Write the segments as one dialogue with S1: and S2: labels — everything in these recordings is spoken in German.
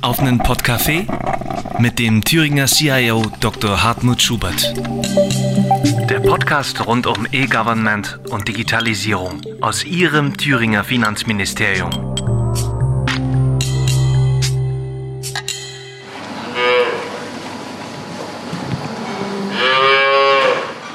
S1: auf einen Podcafé mit dem Thüringer CIO Dr. Hartmut Schubert. Der Podcast rund um E-Government und Digitalisierung aus Ihrem Thüringer Finanzministerium.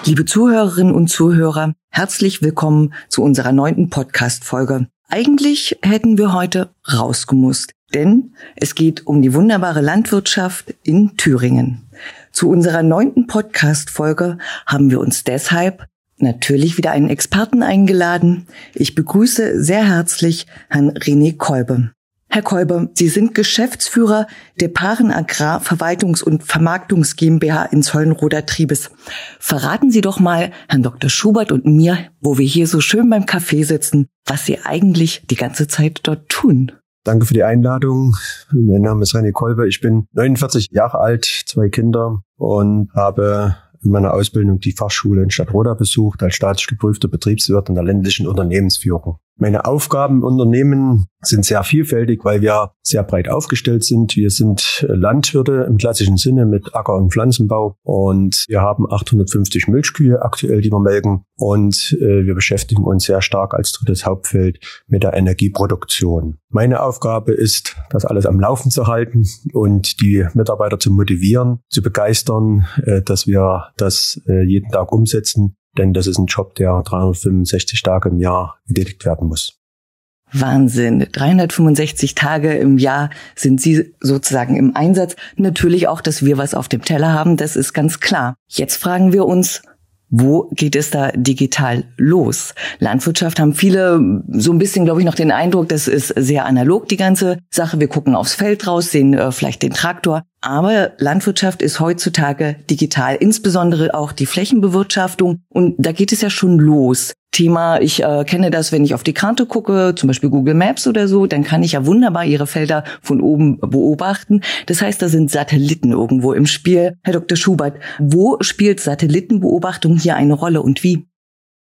S2: Liebe Zuhörerinnen und Zuhörer, herzlich willkommen zu unserer neunten Podcast-Folge. Eigentlich hätten wir heute rausgemusst, denn es geht um die wunderbare Landwirtschaft in Thüringen. Zu unserer neunten Podcast-Folge haben wir uns deshalb natürlich wieder einen Experten eingeladen. Ich begrüße sehr herzlich Herrn René Kolbe. Herr Kolbe, Sie sind Geschäftsführer der Paaren Agrar Verwaltungs- und Vermarktungs GmbH in Zollenroder Triebes. Verraten Sie doch mal Herrn Dr. Schubert und mir, wo wir hier so schön beim Kaffee sitzen, was Sie eigentlich die ganze Zeit dort tun.
S3: Danke für die Einladung. Mein Name ist René Kolbe. Ich bin 49 Jahre alt, zwei Kinder und habe in meiner Ausbildung die Fachschule in Stadtroda besucht als staatlich geprüfter Betriebswirt in der ländlichen Unternehmensführung. Meine Aufgaben im Unternehmen sind sehr vielfältig, weil wir sehr breit aufgestellt sind. Wir sind Landwirte im klassischen Sinne mit Acker- und Pflanzenbau und wir haben 850 Milchkühe aktuell, die wir melken und äh, wir beschäftigen uns sehr stark als drittes Hauptfeld mit der Energieproduktion. Meine Aufgabe ist, das alles am Laufen zu halten und die Mitarbeiter zu motivieren, zu begeistern, äh, dass wir das äh, jeden Tag umsetzen denn das ist ein Job, der 365 Tage im Jahr getätigt werden muss.
S2: Wahnsinn. 365 Tage im Jahr sind Sie sozusagen im Einsatz. Natürlich auch, dass wir was auf dem Teller haben, das ist ganz klar. Jetzt fragen wir uns, wo geht es da digital los? Landwirtschaft haben viele so ein bisschen, glaube ich, noch den Eindruck, das ist sehr analog, die ganze Sache. Wir gucken aufs Feld raus, sehen äh, vielleicht den Traktor. Aber Landwirtschaft ist heutzutage digital, insbesondere auch die Flächenbewirtschaftung. Und da geht es ja schon los. Thema, ich äh, kenne das, wenn ich auf die Karte gucke, zum Beispiel Google Maps oder so, dann kann ich ja wunderbar ihre Felder von oben beobachten. Das heißt, da sind Satelliten irgendwo im Spiel. Herr Dr. Schubert, wo spielt Satellitenbeobachtung hier eine Rolle und wie?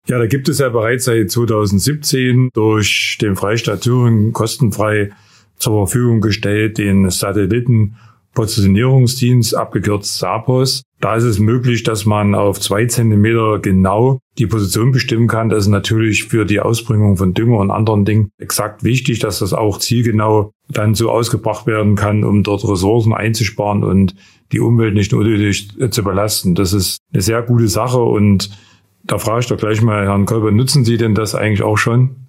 S4: Ja, da gibt es ja bereits seit 2017 durch den Freistaat Thüringen kostenfrei zur Verfügung gestellt den Satelliten Positionierungsdienst, abgekürzt SAPOS. Da ist es möglich, dass man auf zwei Zentimeter genau die Position bestimmen kann. Das ist natürlich für die Ausbringung von Dünger und anderen Dingen exakt wichtig, dass das auch zielgenau dann so ausgebracht werden kann, um dort Ressourcen einzusparen und die Umwelt nicht unnötig zu belasten. Das ist eine sehr gute Sache und da frage ich doch gleich mal Herrn Kolber, nutzen Sie denn das eigentlich auch schon?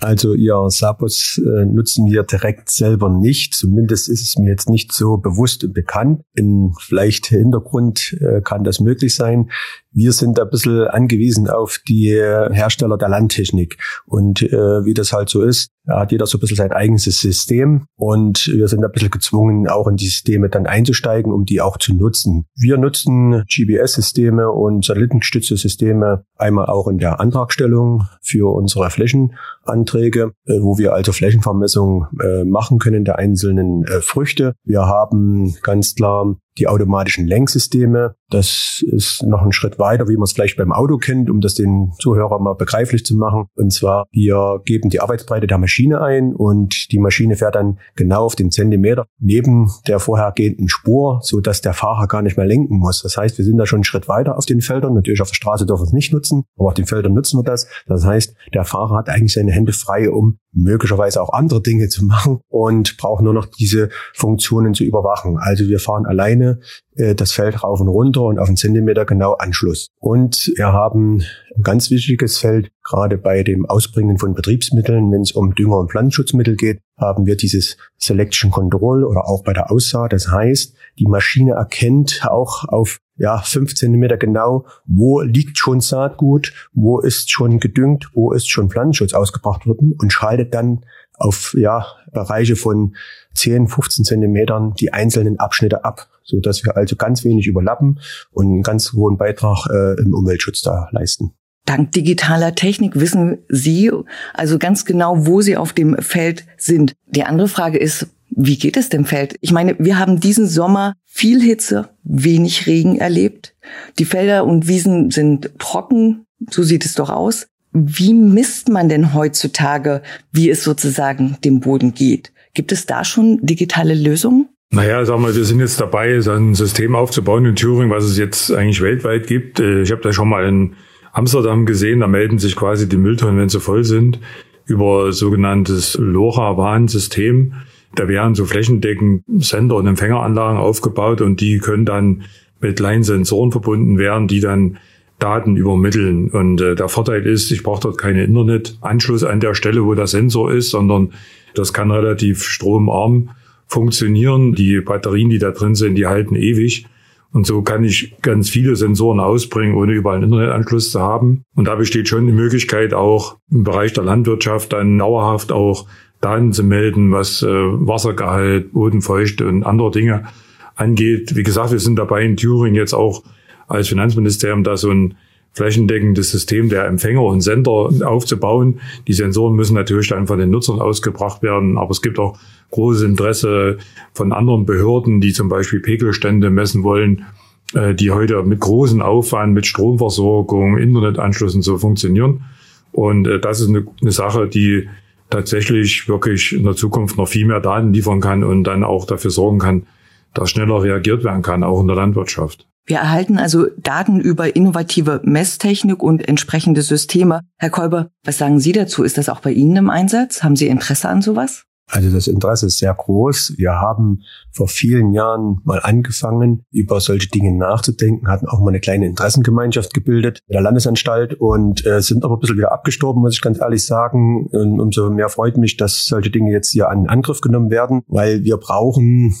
S3: Also ihr Sabos äh, nutzen wir direkt selber nicht. Zumindest ist es mir jetzt nicht so bewusst und bekannt. In vielleicht Hintergrund äh, kann das möglich sein. Wir sind ein bisschen angewiesen auf die Hersteller der Landtechnik. Und äh, wie das halt so ist, hat jeder so ein bisschen sein eigenes System. Und wir sind ein bisschen gezwungen, auch in die Systeme dann einzusteigen, um die auch zu nutzen. Wir nutzen GBS-Systeme und satellitengestützte Systeme einmal auch in der Antragstellung für unsere Flächenanträge, äh, wo wir also Flächenvermessung äh, machen können der einzelnen äh, Früchte. Wir haben ganz klar die automatischen Lenksysteme. Das ist noch ein Schritt weiter, wie man es vielleicht beim Auto kennt, um das den Zuhörern mal begreiflich zu machen. Und zwar, wir geben die Arbeitsbreite der Maschine ein und die Maschine fährt dann genau auf den Zentimeter neben der vorhergehenden Spur, so dass der Fahrer gar nicht mehr lenken muss. Das heißt, wir sind da schon einen Schritt weiter auf den Feldern. Natürlich auf der Straße dürfen wir es nicht nutzen, aber auf den Feldern nutzen wir das. Das heißt, der Fahrer hat eigentlich seine Hände frei, um möglicherweise auch andere Dinge zu machen und braucht nur noch diese Funktionen zu überwachen. Also wir fahren alleine äh, das Feld rauf und runter und auf einen Zentimeter genau Anschluss. Und wir haben ein ganz wichtiges Feld, gerade bei dem Ausbringen von Betriebsmitteln, wenn es um Dünger- und Pflanzenschutzmittel geht, haben wir dieses Selection Control oder auch bei der Aussaat. Das heißt, die Maschine erkennt auch auf ja, fünf Zentimeter genau, wo liegt schon Saatgut, wo ist schon gedüngt, wo ist schon Pflanzenschutz ausgebracht worden und schaltet dann auf ja, Bereiche von 10, 15 Zentimetern die einzelnen Abschnitte ab, so dass wir also ganz wenig überlappen und einen ganz hohen Beitrag äh, im Umweltschutz da leisten.
S2: Dank digitaler Technik wissen Sie also ganz genau, wo Sie auf dem Feld sind. Die andere Frage ist, wie geht es dem Feld? Ich meine, wir haben diesen Sommer viel Hitze, wenig Regen erlebt. Die Felder und Wiesen sind trocken, so sieht es doch aus. Wie misst man denn heutzutage, wie es sozusagen dem Boden geht? Gibt es da schon digitale Lösungen?
S4: Naja, sagen wir, wir sind jetzt dabei, so ein System aufzubauen in Thüringen, was es jetzt eigentlich weltweit gibt. Äh, ich habe das schon mal in Amsterdam gesehen, da melden sich quasi die Mülltonnen, wenn sie voll sind, über sogenanntes LoRaWAN-System. Da werden so flächendeckend Sender- und Empfängeranlagen aufgebaut und die können dann mit Line-Sensoren verbunden werden, die dann Daten übermitteln. Und äh, der Vorteil ist, ich brauche dort keinen Internetanschluss an der Stelle, wo der Sensor ist, sondern das kann relativ stromarm funktionieren. Die Batterien, die da drin sind, die halten ewig. Und so kann ich ganz viele Sensoren ausbringen, ohne überall einen Internetanschluss zu haben. Und da besteht schon die Möglichkeit, auch im Bereich der Landwirtschaft dann dauerhaft auch Daten zu melden, was äh, Wassergehalt, Bodenfeuchte und andere Dinge angeht. Wie gesagt, wir sind dabei in Thüringen jetzt auch als Finanzministerium da so ein flächendeckendes System der Empfänger und Sender aufzubauen. Die Sensoren müssen natürlich dann von den Nutzern ausgebracht werden, aber es gibt auch großes Interesse von anderen Behörden, die zum Beispiel Pegelstände messen wollen, äh, die heute mit großem Aufwand, mit Stromversorgung, Internetanschluss und so funktionieren. Und äh, das ist eine, eine Sache, die tatsächlich wirklich in der Zukunft noch viel mehr Daten liefern kann und dann auch dafür sorgen kann, dass schneller reagiert werden kann, auch in der Landwirtschaft.
S2: Wir erhalten also Daten über innovative Messtechnik und entsprechende Systeme. Herr Kolber, was sagen Sie dazu? Ist das auch bei Ihnen im Einsatz? Haben Sie Interesse an sowas?
S3: Also das Interesse ist sehr groß. Wir haben vor vielen Jahren mal angefangen, über solche Dinge nachzudenken, hatten auch mal eine kleine Interessengemeinschaft gebildet in der Landesanstalt und äh, sind aber ein bisschen wieder abgestorben, muss ich ganz ehrlich sagen. Und umso mehr freut mich, dass solche Dinge jetzt hier an Angriff genommen werden, weil wir brauchen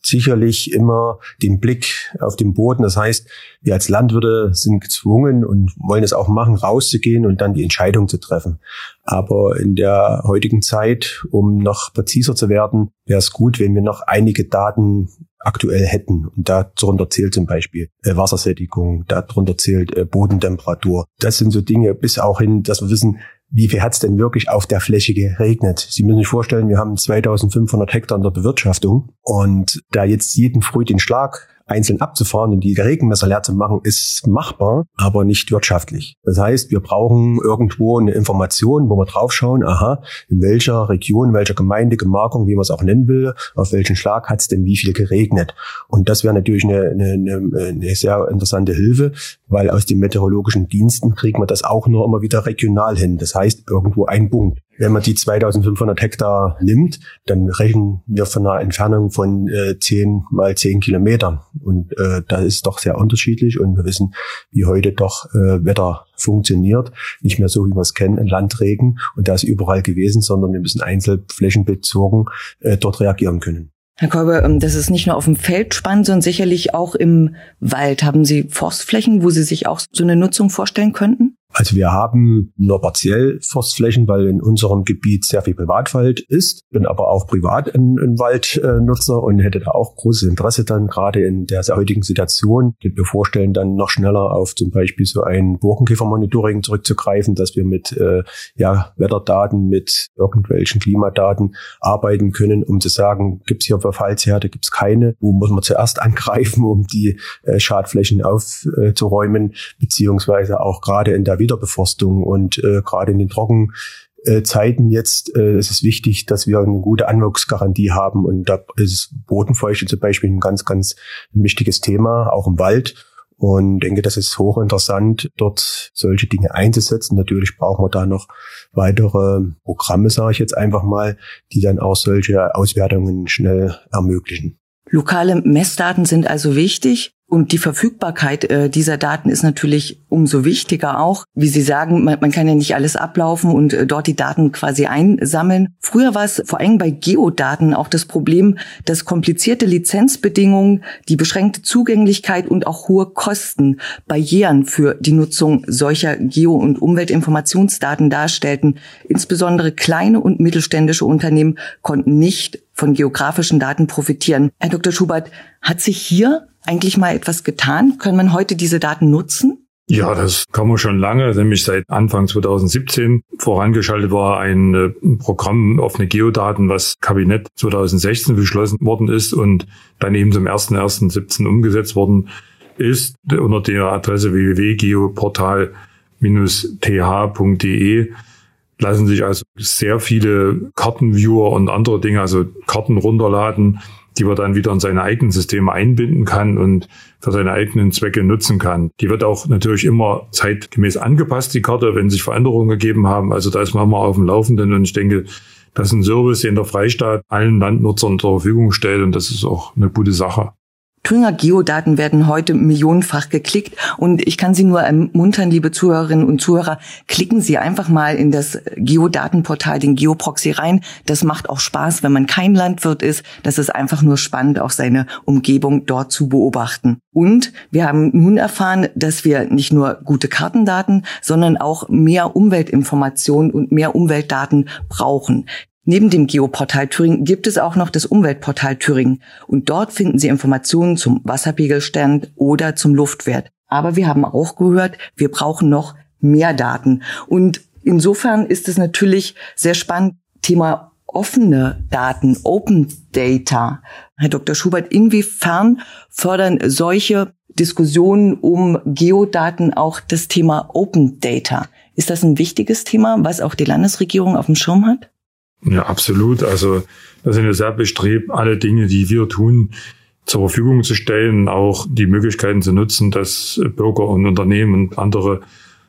S3: sicherlich immer den Blick auf den Boden. Das heißt, wir als Landwirte sind gezwungen und wollen es auch machen, rauszugehen und dann die Entscheidung zu treffen. Aber in der heutigen Zeit, um noch präziser zu werden, wäre es gut, wenn wir noch einige Daten aktuell hätten. Und darunter zählt zum Beispiel äh, Wassersättigung, darunter zählt äh, Bodentemperatur. Das sind so Dinge bis auch hin, dass wir wissen, wie viel hat es denn wirklich auf der Fläche geregnet? Sie müssen sich vorstellen, wir haben 2500 Hektar in der Bewirtschaftung und da jetzt jeden Früh den Schlag einzeln abzufahren und die Regenmesser leer zu machen, ist machbar, aber nicht wirtschaftlich. Das heißt, wir brauchen irgendwo eine Information, wo wir draufschauen, aha, in welcher Region, welcher Gemeinde, Gemarkung, wie man es auch nennen will, auf welchen Schlag hat es denn wie viel geregnet. Und das wäre natürlich eine, eine, eine sehr interessante Hilfe, weil aus den meteorologischen Diensten kriegen wir das auch nur immer wieder regional hin. Das heißt, irgendwo ein Punkt. Wenn man die 2500 Hektar nimmt, dann rechnen wir von einer Entfernung von äh, 10 mal 10 Kilometern. Und äh, das ist doch sehr unterschiedlich. Und wir wissen, wie heute doch äh, Wetter funktioniert. Nicht mehr so, wie wir es kennen, ein Landregen. Und da ist überall gewesen, sondern wir müssen einzelflächenbezogen äh, dort reagieren können.
S2: Herr Kolber, ähm, das ist nicht nur auf dem Feld spannend, sondern sicherlich auch im Wald. Haben Sie Forstflächen, wo Sie sich auch so eine Nutzung vorstellen könnten?
S3: Also wir haben nur partiell Forstflächen, weil in unserem Gebiet sehr viel Privatwald ist. Bin aber auch privat ein, ein Waldnutzer und hätte da auch großes Interesse dann gerade in der heutigen Situation. Ich mir vorstellen, dann noch schneller auf zum Beispiel so ein Borkenkäfermonitoring zurückzugreifen, dass wir mit äh, ja, Wetterdaten, mit irgendwelchen Klimadaten arbeiten können, um zu sagen, gibt es hier Verfallsherde, gibt es keine, wo muss man zuerst angreifen, um die äh, Schadflächen aufzuräumen, beziehungsweise auch gerade in der Wiederbeforstung und äh, gerade in den Trockenzeiten jetzt äh, ist es wichtig, dass wir eine gute Anwuchsgarantie haben und da ist Bodenfeuchte zum Beispiel ein ganz, ganz wichtiges Thema, auch im Wald. Und denke, das ist hochinteressant, dort solche Dinge einzusetzen. Natürlich brauchen wir da noch weitere Programme, sage ich jetzt einfach mal, die dann auch solche Auswertungen schnell ermöglichen.
S2: Lokale Messdaten sind also wichtig. Und die Verfügbarkeit äh, dieser Daten ist natürlich umso wichtiger auch. Wie Sie sagen, man, man kann ja nicht alles ablaufen und äh, dort die Daten quasi einsammeln. Früher war es vor allem bei Geodaten auch das Problem, dass komplizierte Lizenzbedingungen, die beschränkte Zugänglichkeit und auch hohe Kosten Barrieren für die Nutzung solcher Geo- und Umweltinformationsdaten darstellten. Insbesondere kleine und mittelständische Unternehmen konnten nicht von geografischen Daten profitieren. Herr Dr. Schubert, hat sich hier eigentlich mal etwas getan? Können man heute diese Daten nutzen?
S4: Ja, das kann man schon lange, nämlich seit Anfang 2017 vorangeschaltet war ein, äh, Programm offene Geodaten, was Kabinett 2016 beschlossen worden ist und dann eben zum 1.1.17 umgesetzt worden ist unter der Adresse www.geoportal-th.de lassen sich also sehr viele Kartenviewer und andere Dinge, also Karten runterladen, die man dann wieder in seine eigenen Systeme einbinden kann und für seine eigenen Zwecke nutzen kann. Die wird auch natürlich immer zeitgemäß angepasst, die Karte, wenn sich Veränderungen gegeben haben. Also da ist man immer auf dem Laufenden und ich denke, das ist ein Service, den der Freistaat allen Landnutzern zur Verfügung stellt und das ist auch eine gute Sache.
S2: Thüringer Geodaten werden heute millionenfach geklickt und ich kann Sie nur ermuntern, liebe Zuhörerinnen und Zuhörer, klicken Sie einfach mal in das Geodatenportal, den Geoproxy rein. Das macht auch Spaß, wenn man kein Landwirt ist. Das ist einfach nur spannend, auch seine Umgebung dort zu beobachten. Und wir haben nun erfahren, dass wir nicht nur gute Kartendaten, sondern auch mehr Umweltinformationen und mehr Umweltdaten brauchen. Neben dem Geoportal Thüringen gibt es auch noch das Umweltportal Thüringen und dort finden Sie Informationen zum Wasserpegelstand oder zum Luftwert. Aber wir haben auch gehört, wir brauchen noch mehr Daten. Und insofern ist es natürlich sehr spannend, Thema offene Daten, Open Data. Herr Dr. Schubert, inwiefern fördern solche Diskussionen um Geodaten auch das Thema Open Data? Ist das ein wichtiges Thema, was auch die Landesregierung auf dem Schirm hat?
S4: Ja, absolut. Also da sind wir sehr bestrebt, alle Dinge, die wir tun, zur Verfügung zu stellen, auch die Möglichkeiten zu nutzen, dass Bürger und Unternehmen und andere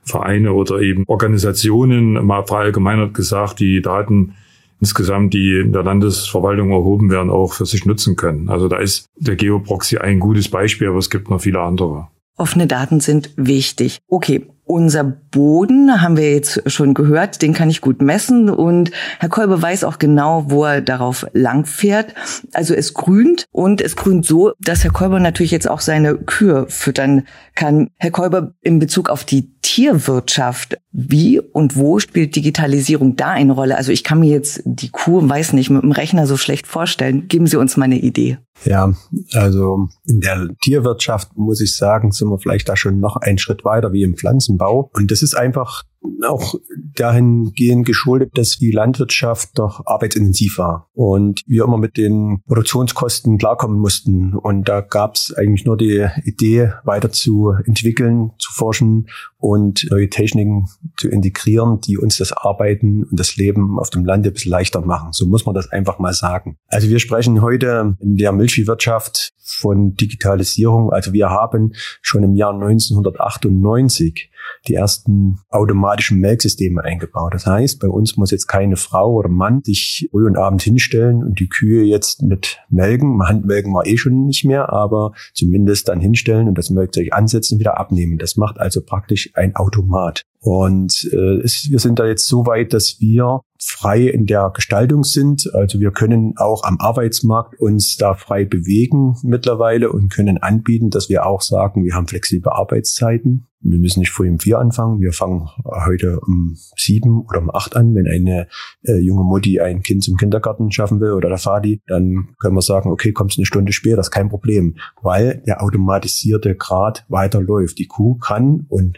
S4: Vereine oder eben Organisationen, mal verallgemeinert gesagt, die Daten insgesamt, die in der Landesverwaltung erhoben werden, auch für sich nutzen können. Also da ist der Geoproxy ein gutes Beispiel, aber es gibt noch viele andere.
S2: Offene Daten sind wichtig. Okay, unser Boden haben wir jetzt schon gehört, den kann ich gut messen und Herr Kolbe weiß auch genau, wo er darauf langfährt. Also es grünt und es grünt so, dass Herr Kolber natürlich jetzt auch seine Kühe füttern kann. Herr Kolber, in Bezug auf die Tierwirtschaft, wie und wo spielt Digitalisierung da eine Rolle? Also ich kann mir jetzt die Kuh, weiß nicht, mit dem Rechner so schlecht vorstellen. Geben Sie uns mal eine Idee.
S3: Ja, also in der Tierwirtschaft muss ich sagen, sind wir vielleicht da schon noch einen Schritt weiter wie im Pflanzenbau. Und das ist einfach auch dahingehend geschuldet, dass die Landwirtschaft doch arbeitsintensiv war und wir immer mit den Produktionskosten klarkommen mussten. Und da gab es eigentlich nur die Idee, weiter zu entwickeln, zu forschen und neue Techniken zu integrieren, die uns das Arbeiten und das Leben auf dem Lande ein bisschen leichter machen. So muss man das einfach mal sagen. Also wir sprechen heute in der Milchviehwirtschaft von Digitalisierung. Also wir haben schon im Jahr 1998 die ersten automatischen Melksysteme eingebaut. Das heißt, bei uns muss jetzt keine Frau oder Mann sich früh und abend hinstellen und die Kühe jetzt mit melken. Handmelken war eh schon nicht mehr, aber zumindest dann hinstellen und das Melkzeug ansetzen und wieder abnehmen. Das macht also praktisch ein Automat. Und äh, es, wir sind da jetzt so weit, dass wir frei in der Gestaltung sind. Also wir können auch am Arbeitsmarkt uns da frei bewegen mittlerweile und können anbieten, dass wir auch sagen, wir haben flexible Arbeitszeiten. Wir müssen nicht früh um vier anfangen. Wir fangen heute um sieben oder um acht an. Wenn eine äh, junge Mutti ein Kind zum Kindergarten schaffen will oder der Vati, dann können wir sagen, okay, kommst eine Stunde später, das ist kein Problem, weil der automatisierte Grad weiterläuft. Die Kuh kann und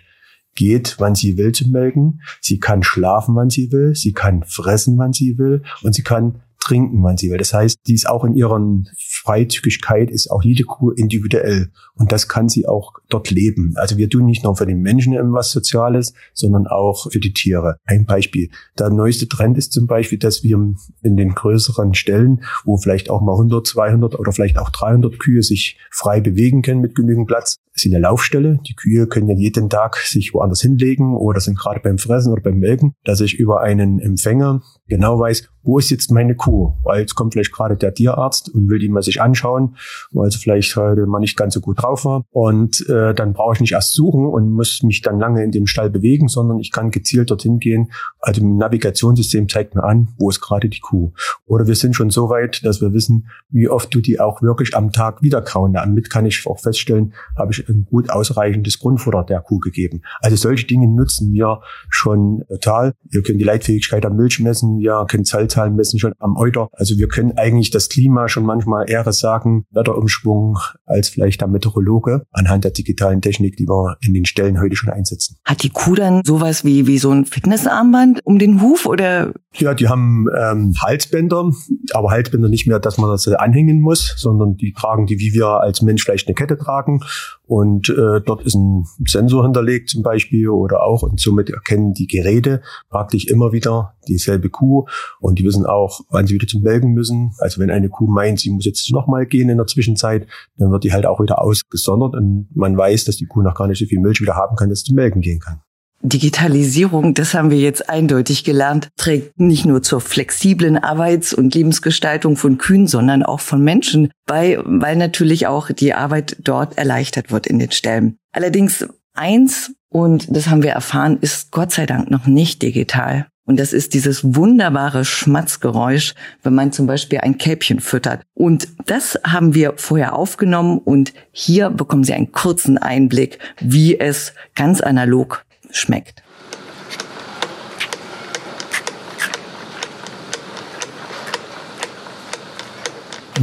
S3: geht, wann sie will zum Melken. Sie kann schlafen, wann sie will. Sie kann fressen, wann sie will. Und sie kann trinken, wann sie will. Das heißt, die ist auch in ihrer Freizügigkeit, ist auch jede Kuh individuell. Und das kann sie auch dort leben. Also wir tun nicht nur für den Menschen was Soziales, sondern auch für die Tiere. Ein Beispiel. Der neueste Trend ist zum Beispiel, dass wir in den größeren Stellen, wo vielleicht auch mal 100, 200 oder vielleicht auch 300 Kühe sich frei bewegen können mit genügend Platz, ist in der Laufstelle. Die Kühe können ja jeden Tag sich woanders hinlegen oder sind gerade beim Fressen oder beim Melken, dass ich über einen Empfänger genau weiß, wo ist jetzt meine Kuh? Weil jetzt kommt vielleicht gerade der Tierarzt und will die mal sich anschauen, weil sie vielleicht heute mal nicht ganz so gut drauf war. Und äh, dann brauche ich nicht erst suchen und muss mich dann lange in dem Stall bewegen, sondern ich kann gezielt dorthin gehen. Also ein Navigationssystem zeigt mir an, wo ist gerade die Kuh. Oder wir sind schon so weit, dass wir wissen, wie oft du die auch wirklich am Tag wieder kauen. Damit kann ich auch feststellen, habe ich ein gut ausreichendes Grundfutter der Kuh gegeben. Also solche Dinge nutzen wir schon total. Wir können die Leitfähigkeit der Milch messen, wir können Zellzahlen messen schon am Euter. Also wir können eigentlich das Klima schon manchmal eher sagen, Wetterumschwung, als vielleicht der Meteorologe anhand der digitalen Technik, die wir in den Stellen heute schon einsetzen.
S2: Hat die Kuh dann sowas wie, wie so ein Fitnessarmband um den Huf oder?
S3: Ja, die haben ähm, Halsbänder, aber Halsbänder nicht mehr, dass man das anhängen muss, sondern die tragen die, wie wir als Mensch vielleicht eine Kette tragen und äh, dort ist ein Sensor hinterlegt zum Beispiel oder auch und somit erkennen die Geräte praktisch immer wieder dieselbe Kuh und die wissen auch, wann sie wieder zum Melken müssen. Also wenn eine Kuh meint, sie muss jetzt nochmal gehen in der Zwischenzeit, dann wird die halt auch wieder ausgesondert und man weiß, dass die Kuh noch gar nicht so viel Milch wieder haben kann, dass sie zum Melken gehen kann.
S2: Digitalisierung, das haben wir jetzt eindeutig gelernt, trägt nicht nur zur flexiblen Arbeits- und Lebensgestaltung von Kühen, sondern auch von Menschen bei, weil natürlich auch die Arbeit dort erleichtert wird in den Ställen. Allerdings eins, und das haben wir erfahren, ist Gott sei Dank noch nicht digital. Und das ist dieses wunderbare Schmatzgeräusch, wenn man zum Beispiel ein Kälbchen füttert. Und das haben wir vorher aufgenommen und hier bekommen Sie einen kurzen Einblick, wie es ganz analog schmeckt.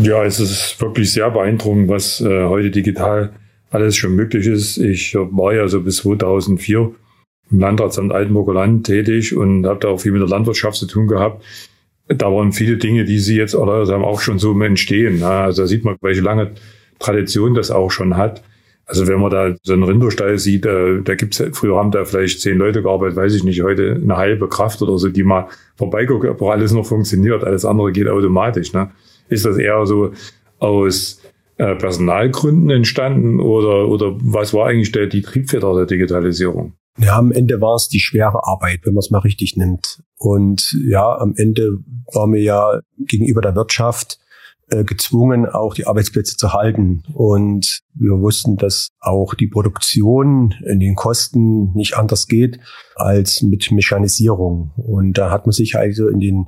S4: Ja, es ist wirklich sehr beeindruckend, was äh, heute digital alles schon möglich ist. Ich war ja so bis 2004 im Landratsamt Altenburger Land tätig und habe da auch viel mit der Landwirtschaft zu tun gehabt. Da waren viele Dinge, die Sie jetzt erläutert haben, auch schon so Entstehen. Also da sieht man, welche lange Tradition das auch schon hat. Also wenn man da so einen Rinderstall sieht, äh, da gibt's früher haben da vielleicht zehn Leute gearbeitet, weiß ich nicht, heute eine halbe Kraft oder so, die mal vorbeigucken, ob alles noch funktioniert, alles andere geht automatisch. Ne? Ist das eher so aus äh, Personalgründen entstanden oder, oder was war eigentlich der, die Triebfeder der Digitalisierung?
S3: Ja, am Ende war es die schwere Arbeit, wenn man es mal richtig nimmt. Und ja, am Ende war mir ja gegenüber der Wirtschaft äh, gezwungen, auch die Arbeitsplätze zu halten. Und wir wussten, dass auch die Produktion in den Kosten nicht anders geht als mit Mechanisierung. Und da hat man sich also in den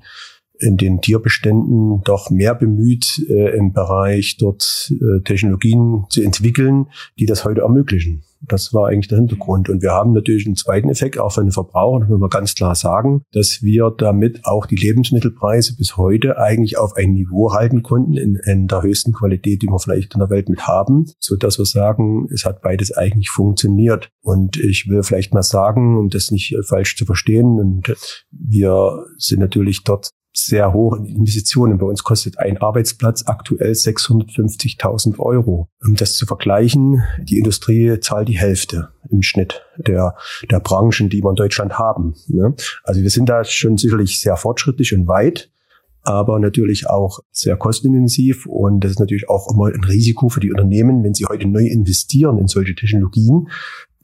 S3: in den Tierbeständen doch mehr bemüht, äh, im Bereich dort äh, Technologien zu entwickeln, die das heute ermöglichen. Das war eigentlich der Hintergrund. Und wir haben natürlich einen zweiten Effekt, auch für den Verbraucher, das muss man ganz klar sagen, dass wir damit auch die Lebensmittelpreise bis heute eigentlich auf ein Niveau halten konnten, in, in der höchsten Qualität, die wir vielleicht in der Welt mit haben, so dass wir sagen, es hat beides eigentlich funktioniert. Und ich will vielleicht mal sagen, um das nicht falsch zu verstehen, und wir sind natürlich dort sehr hoch in Investitionen. Bei uns kostet ein Arbeitsplatz aktuell 650.000 Euro. Um das zu vergleichen, die Industrie zahlt die Hälfte im Schnitt der, der Branchen, die wir in Deutschland haben. Ne? Also wir sind da schon sicherlich sehr fortschrittlich und weit aber natürlich auch sehr kostenintensiv und das ist natürlich auch immer ein Risiko für die Unternehmen, wenn sie heute neu investieren in solche Technologien,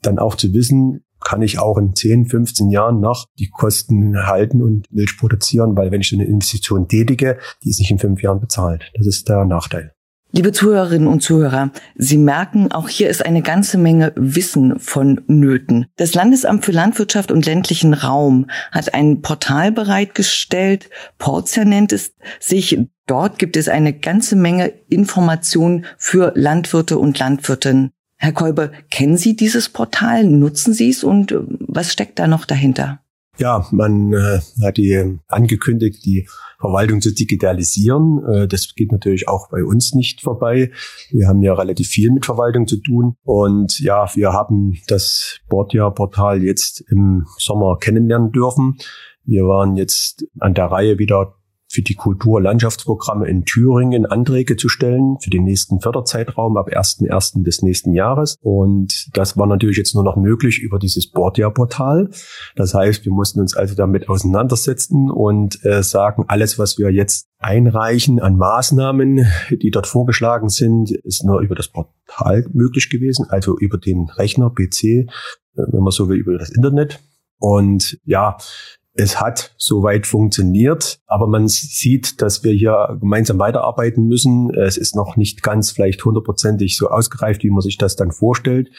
S3: dann auch zu wissen, kann ich auch in 10, 15 Jahren noch die Kosten halten und Milch produzieren, weil wenn ich so eine Investition tätige, die ist nicht in fünf Jahren bezahlt. Das ist der Nachteil.
S2: Liebe Zuhörerinnen und Zuhörer, Sie merken, auch hier ist eine ganze Menge Wissen von Nöten. Das Landesamt für Landwirtschaft und ländlichen Raum hat ein Portal bereitgestellt. Portia nennt es sich. Dort gibt es eine ganze Menge Informationen für Landwirte und Landwirtinnen. Herr Kolbe, kennen Sie dieses Portal? Nutzen Sie es und äh, was steckt da noch dahinter?
S3: Ja, man äh, hat die äh, angekündigt, die Verwaltung zu digitalisieren. Äh, das geht natürlich auch bei uns nicht vorbei. Wir haben ja relativ viel mit Verwaltung zu tun. Und ja, wir haben das Bordjahr-Portal jetzt im Sommer kennenlernen dürfen. Wir waren jetzt an der Reihe wieder für die Kulturlandschaftsprogramme in Thüringen Anträge zu stellen für den nächsten Förderzeitraum ab 1.1. des nächsten Jahres. Und das war natürlich jetzt nur noch möglich über dieses Bordjahr-Portal. Das heißt, wir mussten uns also damit auseinandersetzen und äh, sagen, alles, was wir jetzt einreichen an Maßnahmen, die dort vorgeschlagen sind, ist nur über das Portal möglich gewesen, also über den Rechner, PC, äh, wenn man so will, über das Internet. Und ja, es hat soweit funktioniert, aber man sieht, dass wir hier gemeinsam weiterarbeiten müssen. Es ist noch nicht ganz vielleicht hundertprozentig so ausgereift, wie man sich das dann vorstellt.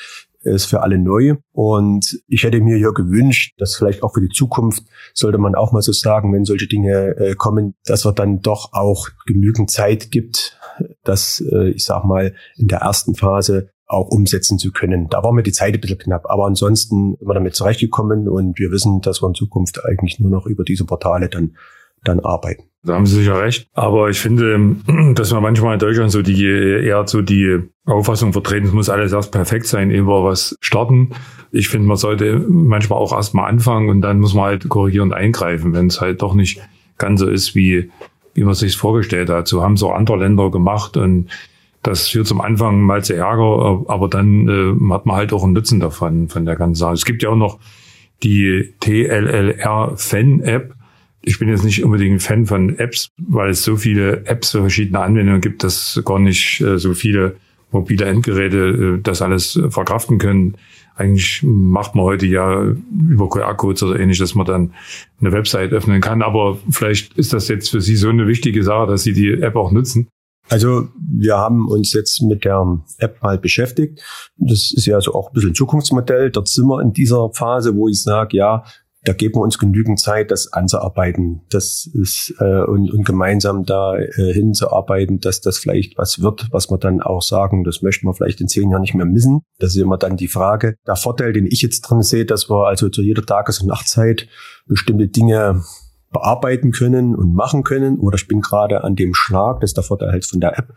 S3: Es ist für alle neu. Und ich hätte mir hier gewünscht, dass vielleicht auch für die Zukunft sollte man auch mal so sagen, wenn solche Dinge äh, kommen, dass er dann doch auch genügend Zeit gibt, dass, äh, ich sag mal, in der ersten Phase auch umsetzen zu können. Da war mir die Zeit ein bisschen knapp, aber ansonsten sind wir damit zurechtgekommen und wir wissen, dass wir in Zukunft eigentlich nur noch über diese Portale dann, dann arbeiten.
S4: Da haben Sie sicher recht. Aber ich finde, dass wir manchmal in Deutschland so die, eher so die Auffassung vertreten, es muss alles erst perfekt sein, ehe wir was starten. Ich finde, man sollte manchmal auch erst mal anfangen und dann muss man halt korrigierend eingreifen, wenn es halt doch nicht ganz so ist, wie, wie man sich vorgestellt hat. So haben es auch andere Länder gemacht und das führt zum Anfang mal zu Ärger, aber dann äh, hat man halt auch einen Nutzen davon, von der ganzen Sache. Es gibt ja auch noch die TLLR Fan App, Ich bin jetzt nicht unbedingt ein Fan von Apps, weil es so viele Apps für verschiedene Anwendungen gibt, dass gar nicht äh, so viele mobile Endgeräte äh, das alles verkraften können. Eigentlich macht man heute ja über QR-Codes oder ähnlich, dass man dann eine Website öffnen kann. Aber vielleicht ist das jetzt für Sie so eine wichtige Sache, dass Sie die App auch nutzen.
S3: Also wir haben uns jetzt mit der App mal beschäftigt. Das ist ja so auch ein bisschen ein Zukunftsmodell. Dort sind wir in dieser Phase, wo ich sage, ja, da geben wir uns genügend Zeit, das anzuarbeiten, das ist äh, und, und gemeinsam da äh, hinzuarbeiten, dass das vielleicht was wird, was wir dann auch sagen, das möchten wir vielleicht in zehn Jahren nicht mehr missen. Das ist immer dann die Frage. Der Vorteil, den ich jetzt drin sehe, dass wir also zu jeder Tages- und Nachtzeit bestimmte Dinge bearbeiten können und machen können. Oder ich bin gerade an dem Schlag, das ist der Vorteil halt von der App,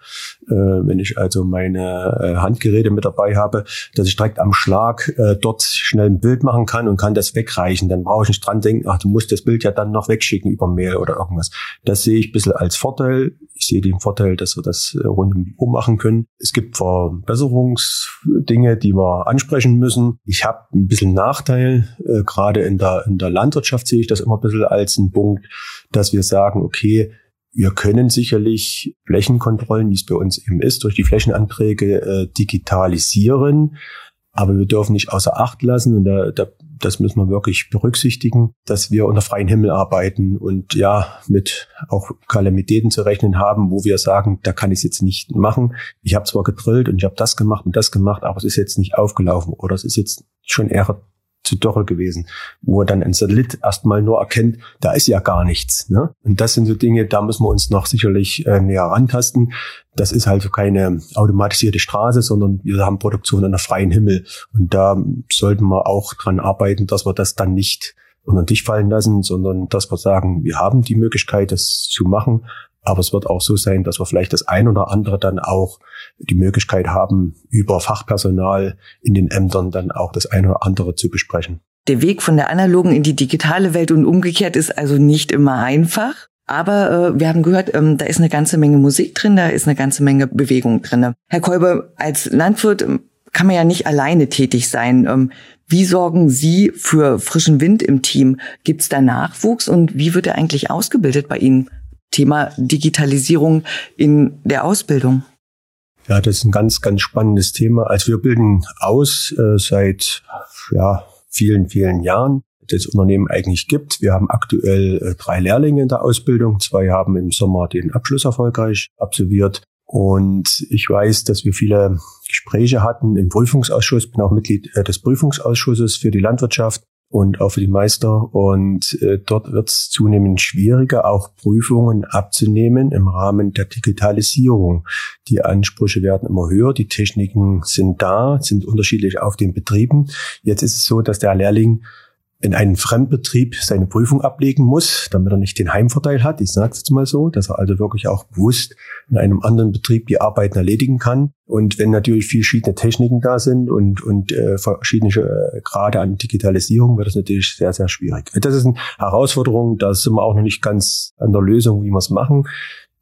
S3: äh, wenn ich also meine äh, Handgeräte mit dabei habe, dass ich direkt am Schlag äh, dort schnell ein Bild machen kann und kann das wegreichen. Dann brauche ich nicht dran denken, ach, du musst das Bild ja dann noch wegschicken über Mail oder irgendwas. Das sehe ich ein bisschen als Vorteil. Ich sehe den Vorteil, dass wir das äh, rund um die Uhr machen können. Es gibt Verbesserungsdinge, die wir ansprechen müssen. Ich habe ein bisschen Nachteil, äh, gerade in der, in der Landwirtschaft sehe ich das immer ein bisschen als ein Punkt, dass wir sagen, okay, wir können sicherlich Flächenkontrollen, wie es bei uns eben ist, durch die Flächenanträge äh, digitalisieren. Aber wir dürfen nicht außer Acht lassen, und da, da, das müssen wir wirklich berücksichtigen, dass wir unter freiem Himmel arbeiten und ja, mit auch Kalamitäten zu rechnen haben, wo wir sagen, da kann ich es jetzt nicht machen. Ich habe zwar gedrillt und ich habe das gemacht und das gemacht, aber es ist jetzt nicht aufgelaufen oder es ist jetzt schon eher zu Dürre gewesen, wo er dann ein Satellit erstmal nur erkennt, da ist ja gar nichts. Ne? Und das sind so Dinge, da müssen wir uns noch sicherlich äh, näher rantasten. Das ist halt keine automatisierte Straße, sondern wir haben Produktion an der freien Himmel. Und da sollten wir auch dran arbeiten, dass wir das dann nicht unter den Tisch fallen lassen, sondern dass wir sagen, wir haben die Möglichkeit, das zu machen, aber es wird auch so sein, dass wir vielleicht das ein oder andere dann auch die Möglichkeit haben, über Fachpersonal in den Ämtern dann auch das eine oder andere zu besprechen.
S2: Der Weg von der analogen in die digitale Welt und umgekehrt ist also nicht immer einfach. Aber äh, wir haben gehört, ähm, da ist eine ganze Menge Musik drin, da ist eine ganze Menge Bewegung drin. Herr Kolber, als Landwirt ähm, kann man ja nicht alleine tätig sein. Ähm, wie sorgen Sie für frischen Wind im Team? Gibt es da Nachwuchs und wie wird er eigentlich ausgebildet bei Ihnen? Thema Digitalisierung in der Ausbildung.
S3: Ja, das ist ein ganz, ganz spannendes Thema. Also wir bilden aus äh, seit ja, vielen, vielen Jahren das Unternehmen eigentlich gibt. Wir haben aktuell äh, drei Lehrlinge in der Ausbildung. Zwei haben im Sommer den Abschluss erfolgreich absolviert. Und ich weiß, dass wir viele Gespräche hatten im Prüfungsausschuss. Bin auch Mitglied äh, des Prüfungsausschusses für die Landwirtschaft und auch für die Meister. Und äh, dort wird es zunehmend schwieriger, auch Prüfungen abzunehmen im Rahmen der Digitalisierung. Die Ansprüche werden immer höher, die Techniken sind da, sind unterschiedlich auf den Betrieben. Jetzt ist es so, dass der Lehrling in einem Fremdbetrieb seine Prüfung ablegen muss, damit er nicht den Heimvorteil hat. Ich sage es jetzt mal so, dass er also wirklich auch bewusst in einem anderen Betrieb die Arbeiten erledigen kann. Und wenn natürlich verschiedene Techniken da sind und, und äh, verschiedene äh, Grade an Digitalisierung, wird das natürlich sehr, sehr schwierig. Das ist eine Herausforderung, da sind wir auch noch nicht ganz an der Lösung, wie wir es machen.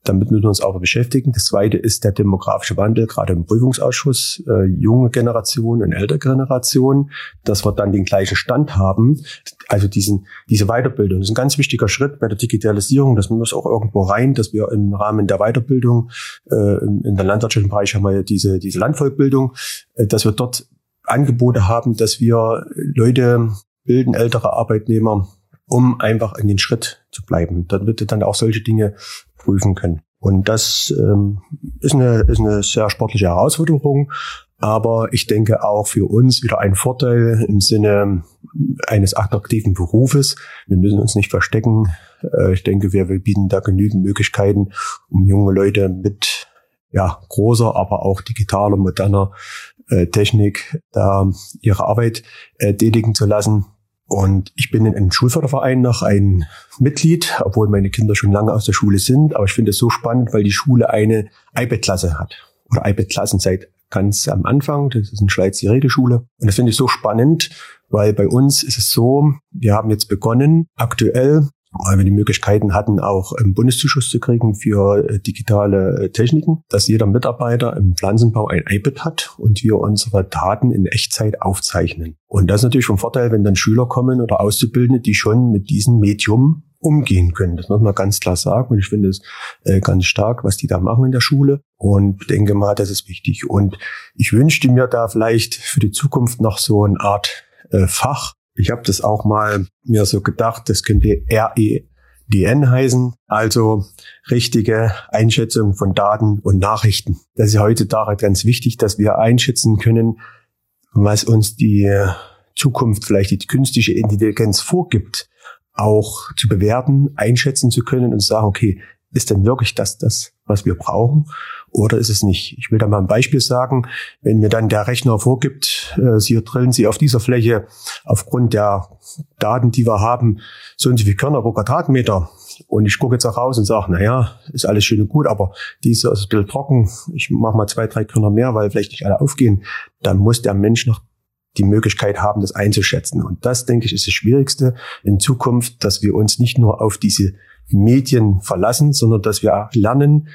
S3: Damit müssen wir uns aber beschäftigen. Das zweite ist der demografische Wandel, gerade im Prüfungsausschuss, äh, junge Generation und ältere Generation, dass wir dann den gleichen Stand haben. Also diesen, diese Weiterbildung das ist ein ganz wichtiger Schritt bei der Digitalisierung. Das muss auch irgendwo rein, dass wir im Rahmen der Weiterbildung, äh, in der landwirtschaftlichen Bereich haben wir ja diese, diese Landvolkbildung, äh, dass wir dort Angebote haben, dass wir Leute bilden, ältere Arbeitnehmer, um einfach in den Schritt zu bleiben. Dann wird dann auch solche Dinge prüfen können. Und das ähm, ist, eine, ist eine sehr sportliche Herausforderung, aber ich denke auch für uns wieder ein Vorteil im Sinne eines attraktiven Berufes. Wir müssen uns nicht verstecken. Äh, ich denke, wir, wir bieten da genügend Möglichkeiten, um junge Leute mit ja, großer, aber auch digitaler, moderner äh, Technik da ihre Arbeit äh, tätigen zu lassen. Und ich bin in einem Schulförderverein noch ein Mitglied, obwohl meine Kinder schon lange aus der Schule sind. Aber ich finde es so spannend, weil die Schule eine iPad-Klasse hat. Oder iPad-Klassen seit ganz am Anfang. Das ist eine Schweizer Redeschule. Und das finde ich so spannend, weil bei uns ist es so, wir haben jetzt begonnen, aktuell weil wir die Möglichkeiten hatten, auch einen Bundeszuschuss zu kriegen für äh, digitale äh, Techniken, dass jeder Mitarbeiter im Pflanzenbau ein iPad hat und wir unsere Daten in Echtzeit aufzeichnen. Und das ist natürlich von Vorteil, wenn dann Schüler kommen oder Auszubildende, die schon mit diesem Medium umgehen können. Das muss man ganz klar sagen. Und ich finde es äh, ganz stark, was die da machen in der Schule. Und denke mal, das ist wichtig. Und ich wünschte mir da vielleicht für die Zukunft noch so eine Art Fach. Ich habe das auch mal mir so gedacht, das könnte REDN heißen, also richtige Einschätzung von Daten und Nachrichten. Das ist heutzutage ganz wichtig, dass wir einschätzen können, was uns die Zukunft vielleicht die künstliche Intelligenz vorgibt auch zu bewerten, einschätzen zu können und zu sagen, okay, ist denn wirklich das das, was wir brauchen oder ist es nicht? Ich will da mal ein Beispiel sagen. Wenn mir dann der Rechner vorgibt, äh, Sie drillen Sie auf dieser Fläche aufgrund der Daten, die wir haben, so und so viel Körner pro Quadratmeter und ich gucke jetzt auch raus und sage, na ja, ist alles schön und gut, aber diese ist ein bisschen trocken. Ich mache mal zwei, drei Körner mehr, weil vielleicht nicht alle aufgehen. Dann muss der Mensch noch die Möglichkeit haben, das einzuschätzen. Und das, denke ich, ist das Schwierigste in Zukunft, dass wir uns nicht nur auf diese Medien verlassen, sondern dass wir lernen,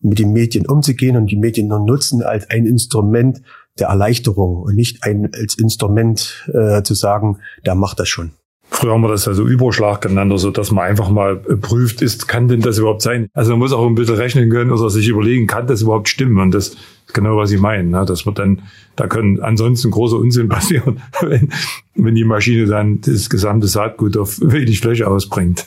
S3: mit den Medien umzugehen und die Medien nur nutzen als ein Instrument der Erleichterung und nicht ein, als Instrument äh, zu sagen, der macht das schon.
S4: Früher haben wir das ja so Überschlag genannt, also dass man einfach mal prüft, ist, kann denn das überhaupt sein? Also man muss auch ein bisschen rechnen können oder sich überlegen, kann das überhaupt stimmen? Und das ist genau, was ich meine. Ne? Das wird dann, da können ansonsten großer Unsinn passieren, wenn, wenn die Maschine dann das gesamte Saatgut auf wenig Fläche ausbringt.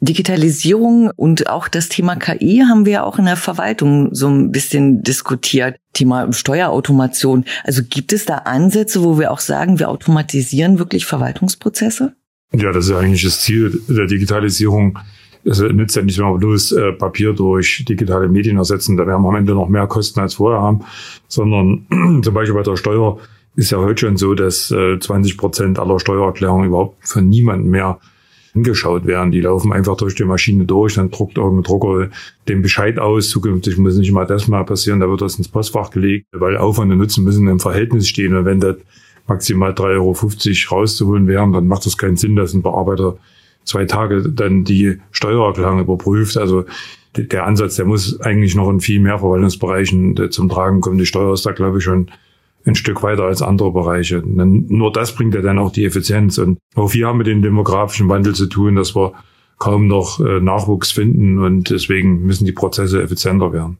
S2: Digitalisierung und auch das Thema KI haben wir auch in der Verwaltung so ein bisschen diskutiert. Thema Steuerautomation. Also gibt es da Ansätze, wo wir auch sagen, wir automatisieren wirklich Verwaltungsprozesse?
S4: Ja, das ist eigentlich das Ziel der Digitalisierung. Es nützt ja nicht, wenn wir bloß äh, Papier durch digitale Medien ersetzen, da werden wir am Ende noch mehr Kosten als vorher haben, sondern zum Beispiel bei der Steuer ist ja heute schon so, dass äh, 20 Prozent aller Steuererklärungen überhaupt von niemandem mehr angeschaut werden. Die laufen einfach durch die Maschine durch, dann druckt irgendein Drucker den Bescheid aus. Zukünftig muss nicht mal das mal passieren, da wird das ins Postfach gelegt, weil Aufwand und Nutzen müssen im Verhältnis stehen. Und wenn das maximal 3,50 Euro rauszuholen wären, dann macht das keinen Sinn, dass ein Bearbeiter zwei Tage dann die Steuererklärung überprüft. Also der Ansatz, der muss eigentlich noch in viel mehr Verwaltungsbereichen zum Tragen kommen. Die Steuer ist da, glaube ich, schon ein Stück weiter als andere Bereiche. Nur das bringt ja dann auch die Effizienz. Und auch wir haben mit dem demografischen Wandel zu tun, dass wir kaum noch äh, Nachwuchs finden und deswegen müssen die Prozesse effizienter werden.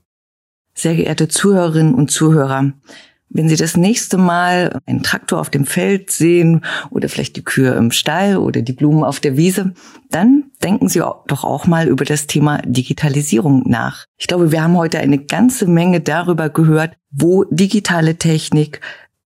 S2: Sehr geehrte Zuhörerinnen und Zuhörer, wenn Sie das nächste Mal einen Traktor auf dem Feld sehen oder vielleicht die Kühe im Stall oder die Blumen auf der Wiese, dann denken Sie doch auch mal über das Thema Digitalisierung nach. Ich glaube, wir haben heute eine ganze Menge darüber gehört, wo digitale Technik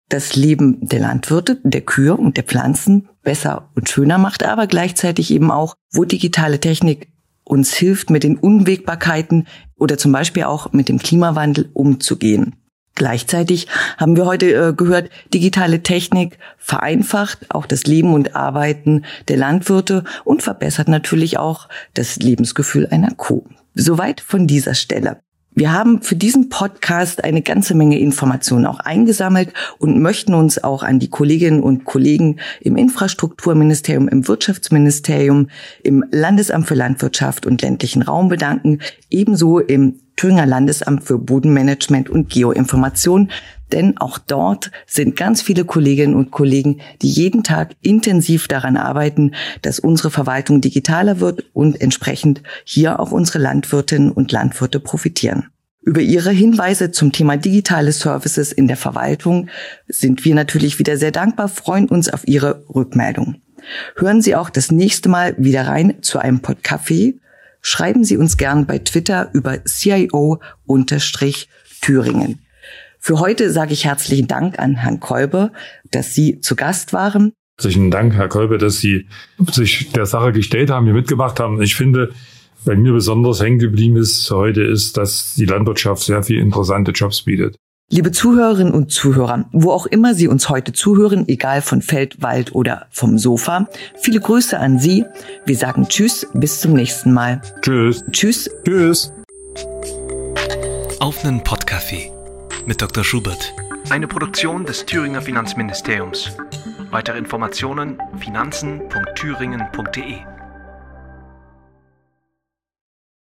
S2: das Leben der Landwirte, der Kühe und der Pflanzen besser und schöner macht, aber gleichzeitig eben auch, wo digitale Technik uns hilft, mit den Unwägbarkeiten oder zum Beispiel auch mit dem Klimawandel umzugehen. Gleichzeitig haben wir heute äh, gehört, digitale Technik vereinfacht auch das Leben und Arbeiten der Landwirte und verbessert natürlich auch das Lebensgefühl einer Kuh. Soweit von dieser Stelle. Wir haben für diesen Podcast eine ganze Menge Informationen auch eingesammelt und möchten uns auch an die Kolleginnen und Kollegen im Infrastrukturministerium, im Wirtschaftsministerium, im Landesamt für Landwirtschaft und ländlichen Raum bedanken, ebenso im Thüringer Landesamt für Bodenmanagement und Geoinformation, denn auch dort sind ganz viele Kolleginnen und Kollegen, die jeden Tag intensiv daran arbeiten, dass unsere Verwaltung digitaler wird und entsprechend hier auch unsere Landwirtinnen und Landwirte profitieren. Über Ihre Hinweise zum Thema digitale Services in der Verwaltung sind wir natürlich wieder sehr dankbar, freuen uns auf Ihre Rückmeldung. Hören Sie auch das nächste Mal wieder rein zu einem Podcafé schreiben Sie uns gern bei Twitter über CIO-Thüringen. Für heute sage ich herzlichen Dank an Herrn Kolbe, dass Sie zu Gast waren.
S4: Herzlichen Dank, Herr Kolbe, dass Sie sich der Sache gestellt haben, hier mitgemacht haben. Ich finde, bei mir besonders hängen geblieben ist heute ist, dass die Landwirtschaft sehr viel interessante Jobs bietet.
S2: Liebe Zuhörerinnen und Zuhörer, wo auch immer Sie uns heute zuhören, egal von Feld, Wald oder vom Sofa, viele Grüße an Sie. Wir sagen Tschüss, bis zum nächsten Mal.
S4: Tschüss.
S2: Tschüss.
S4: Tschüss.
S1: Auf einen Podcafé mit Dr. Schubert. Eine Produktion des Thüringer Finanzministeriums. Weitere Informationen finanzen.thüringen.de